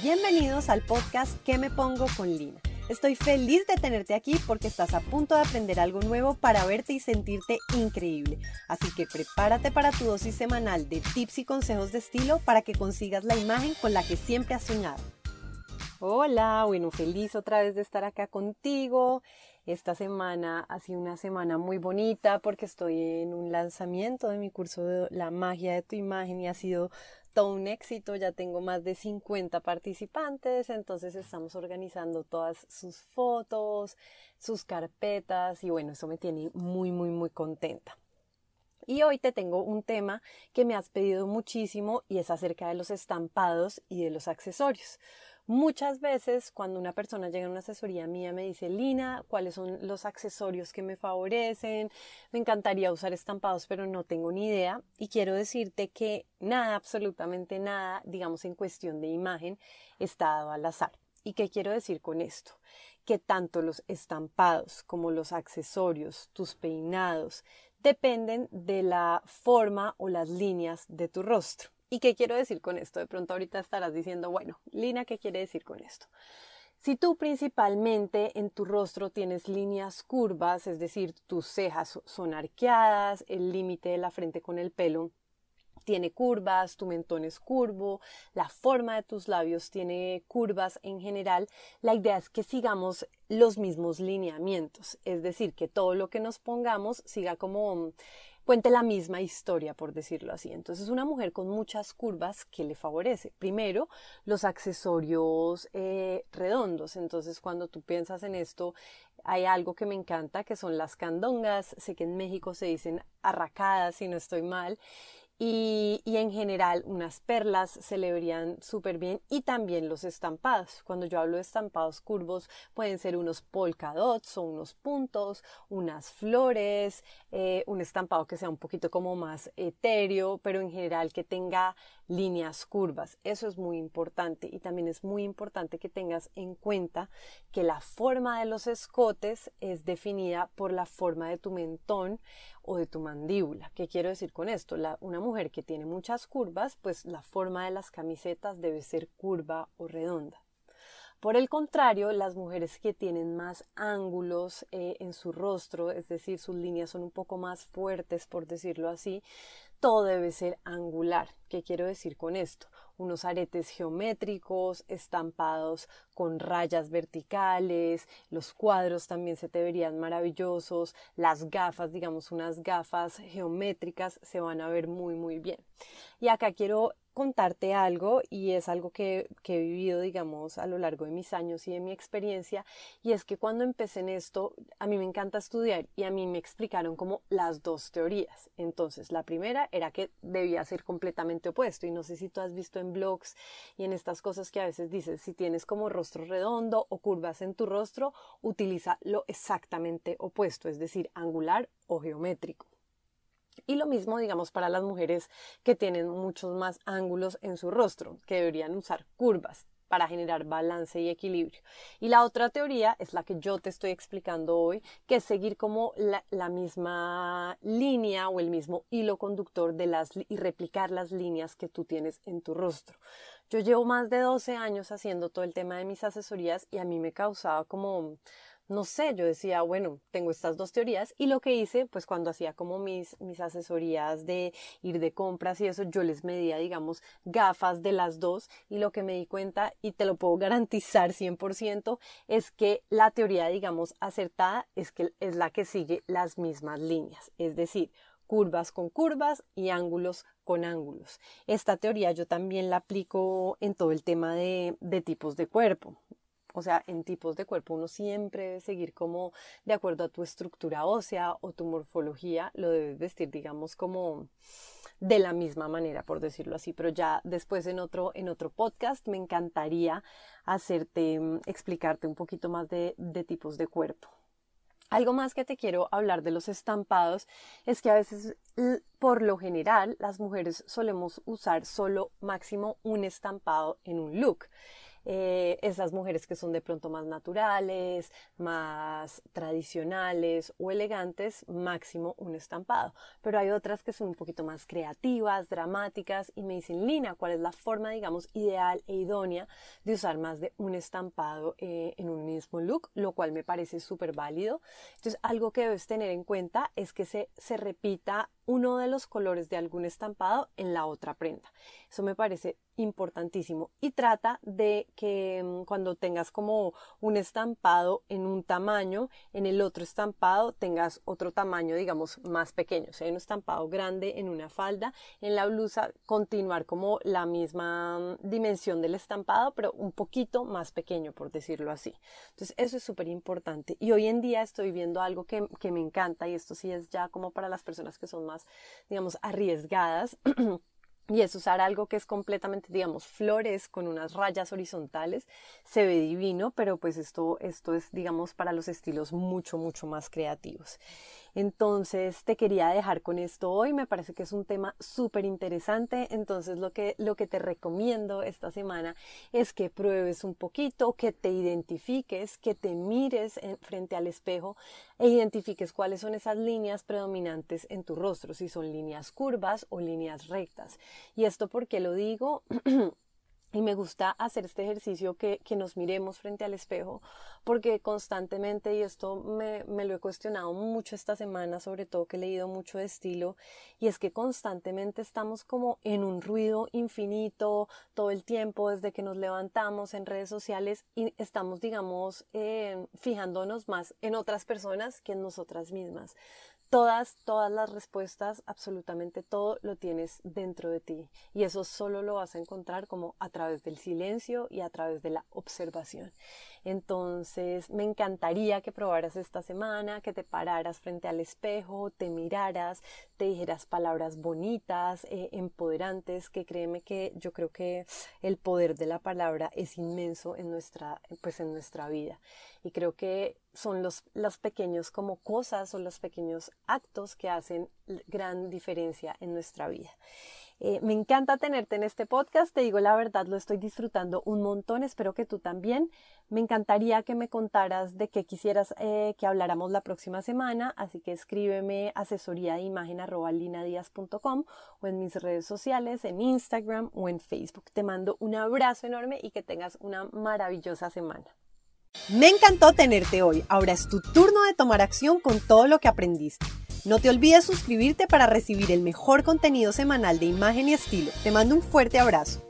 Bienvenidos al podcast ¿Qué me pongo con Lina? Estoy feliz de tenerte aquí porque estás a punto de aprender algo nuevo para verte y sentirte increíble. Así que prepárate para tu dosis semanal de tips y consejos de estilo para que consigas la imagen con la que siempre has soñado. Hola, bueno, feliz otra vez de estar acá contigo. Esta semana ha sido una semana muy bonita porque estoy en un lanzamiento de mi curso de La magia de tu imagen y ha sido todo un éxito, ya tengo más de 50 participantes, entonces estamos organizando todas sus fotos, sus carpetas y bueno, eso me tiene muy, muy, muy contenta. Y hoy te tengo un tema que me has pedido muchísimo y es acerca de los estampados y de los accesorios. Muchas veces cuando una persona llega a una asesoría mía me dice, Lina, ¿cuáles son los accesorios que me favorecen? Me encantaría usar estampados, pero no tengo ni idea. Y quiero decirte que nada, absolutamente nada, digamos en cuestión de imagen, está dado al azar. ¿Y qué quiero decir con esto? Que tanto los estampados como los accesorios, tus peinados, dependen de la forma o las líneas de tu rostro. ¿Y qué quiero decir con esto? De pronto ahorita estarás diciendo, bueno, Lina, ¿qué quiere decir con esto? Si tú principalmente en tu rostro tienes líneas curvas, es decir, tus cejas son arqueadas, el límite de la frente con el pelo tiene curvas, tu mentón es curvo, la forma de tus labios tiene curvas en general, la idea es que sigamos los mismos lineamientos, es decir, que todo lo que nos pongamos siga como cuente la misma historia, por decirlo así. Entonces, una mujer con muchas curvas que le favorece. Primero, los accesorios eh, redondos. Entonces, cuando tú piensas en esto, hay algo que me encanta, que son las candongas. Sé que en México se dicen arracadas, si no estoy mal. Y, en general unas perlas se le verían súper bien y también los estampados. Cuando yo hablo de estampados curvos pueden ser unos polka dots o unos puntos, unas flores, eh, un estampado que sea un poquito como más etéreo, pero en general que tenga líneas curvas. Eso es muy importante y también es muy importante que tengas en cuenta que la forma de los escotes es definida por la forma de tu mentón o de tu mandíbula. ¿Qué quiero decir con esto? una mujer que tiene muchas curvas, pues la forma de las camisetas debe ser curva o redonda. Por el contrario, las mujeres que tienen más ángulos eh, en su rostro, es decir, sus líneas son un poco más fuertes, por decirlo así, todo debe ser angular. ¿Qué quiero decir con esto? Unos aretes geométricos, estampados con rayas verticales, los cuadros también se te verían maravillosos, las gafas, digamos unas gafas geométricas, se van a ver muy muy bien. Y acá quiero contarte algo y es algo que, he vivido, digamos, a lo largo de mis años y de mi experiencia y es que cuando empecé en esto, a mí me encanta estudiar y a mí me explicaron como las dos teorías. Entonces, la primera era que debía ser completamente opuesto y no sé si tú has visto en blogs y en estas cosas que a veces dices, si tienes como rostro redondo o curvas en tu rostro, utiliza lo exactamente opuesto, es decir, angular o geométrico. Y lo mismo, digamos, para las mujeres que tienen muchos más ángulos en su rostro, que deberían usar curvas para generar balance y equilibrio. Y la otra teoría es la que yo te estoy explicando hoy, que es seguir como la, la misma línea o el mismo hilo conductor de las y replicar las líneas que tú tienes en tu rostro. Yo llevo más de 12 años haciendo todo el tema de mis asesorías y a mí me causaba como no sé, yo decía, bueno, tengo estas dos teorías y lo que hice, pues cuando hacía como mis, mis asesorías de ir de compras y eso, yo les medía, digamos, gafas de las dos y lo que me di cuenta, y te lo puedo garantizar 100%, es que la teoría, digamos, acertada es que es la que sigue las mismas líneas, es decir, curvas con curvas y ángulos con ángulos. Esta teoría yo también la aplico en todo el tema de, de tipos de cuerpo. O sea, en tipos de cuerpo uno siempre debe seguir como de acuerdo a tu estructura ósea o tu morfología, lo debes vestir, digamos, como de la misma manera, por decirlo así. Pero ya después en otro, en otro podcast me encantaría hacerte, mm, explicarte un poquito más de, de tipos de cuerpo. Algo más que te quiero hablar de los estampados es que a veces, por lo general, las mujeres solemos usar solo máximo un estampado en un look. Eh, esas mujeres que son de pronto más naturales, más tradicionales o elegantes, máximo un estampado. Pero hay otras que son un poquito más creativas, dramáticas y me dicen, Lina, ¿cuál es la forma, digamos, ideal e idónea de usar más de un estampado eh, en un mismo look? Lo cual me parece súper válido. Entonces, algo que debes tener en cuenta es que se, se repita uno de los colores de algún estampado en la otra prenda. Eso me parece importantísimo. Y trata de que mm, cuando tengas como un estampado en un tamaño, en el otro estampado tengas otro tamaño, digamos, más pequeño. O sea, un estampado grande en una falda, en la blusa continuar como la misma mm, dimensión del estampado, pero un poquito más pequeño, por decirlo así. Entonces, eso es súper importante. Y hoy en día estoy viendo algo que, que me encanta y esto sí es ya como para las personas que son más, digamos, arriesgadas. y es usar algo que es completamente, digamos, flores con unas rayas horizontales. Se ve divino, pero pues esto, esto es, digamos, para los estilos mucho, mucho más creativos. Entonces te quería dejar con esto hoy, me parece que es un tema súper interesante, entonces lo que, lo que te recomiendo esta semana es que pruebes un poquito, que te identifiques, que te mires frente al espejo e identifiques cuáles son esas líneas predominantes en tu rostro, si son líneas curvas o líneas rectas. Y esto porque lo digo Y me gusta hacer este ejercicio que, que, nos miremos frente al espejo, porque constantemente, y esto me, me, lo he cuestionado mucho esta semana, sobre todo que he leído mucho de estilo, y es que constantemente estamos como en un ruido infinito todo el tiempo, desde que nos levantamos en redes sociales y estamos, digamos, eh, fijándonos más en otras personas que en nosotras mismas todas, todas las respuestas, absolutamente todo lo tienes dentro de ti. Y eso solo lo vas a encontrar como a través del silencio y a través de la observación. Entonces, me encantaría que probaras esta semana, que te pararas frente al espejo, te miraras, te dijeras palabras bonitas, eh, empoderantes, que créeme que yo creo que el poder de la palabra es inmenso en nuestra, pues en nuestra vida. Y creo que son los, los pequeños como cosas o los pequeños actos que hacen gran diferencia en nuestra vida. Eh, me encanta tenerte en este podcast, te digo la verdad, lo estoy disfrutando un montón, espero que tú también. Me encantaría que me contaras de qué quisieras eh, que habláramos la próxima semana, así que escríbeme asesoría de imagen linadias.com o en mis redes sociales, en Instagram o en Facebook. Te mando un abrazo enorme y que tengas una maravillosa semana. Me encantó tenerte hoy, ahora es tu turno de tomar acción con todo lo que aprendiste. No te olvides suscribirte para recibir el mejor contenido semanal de imagen y estilo. Te mando un fuerte abrazo.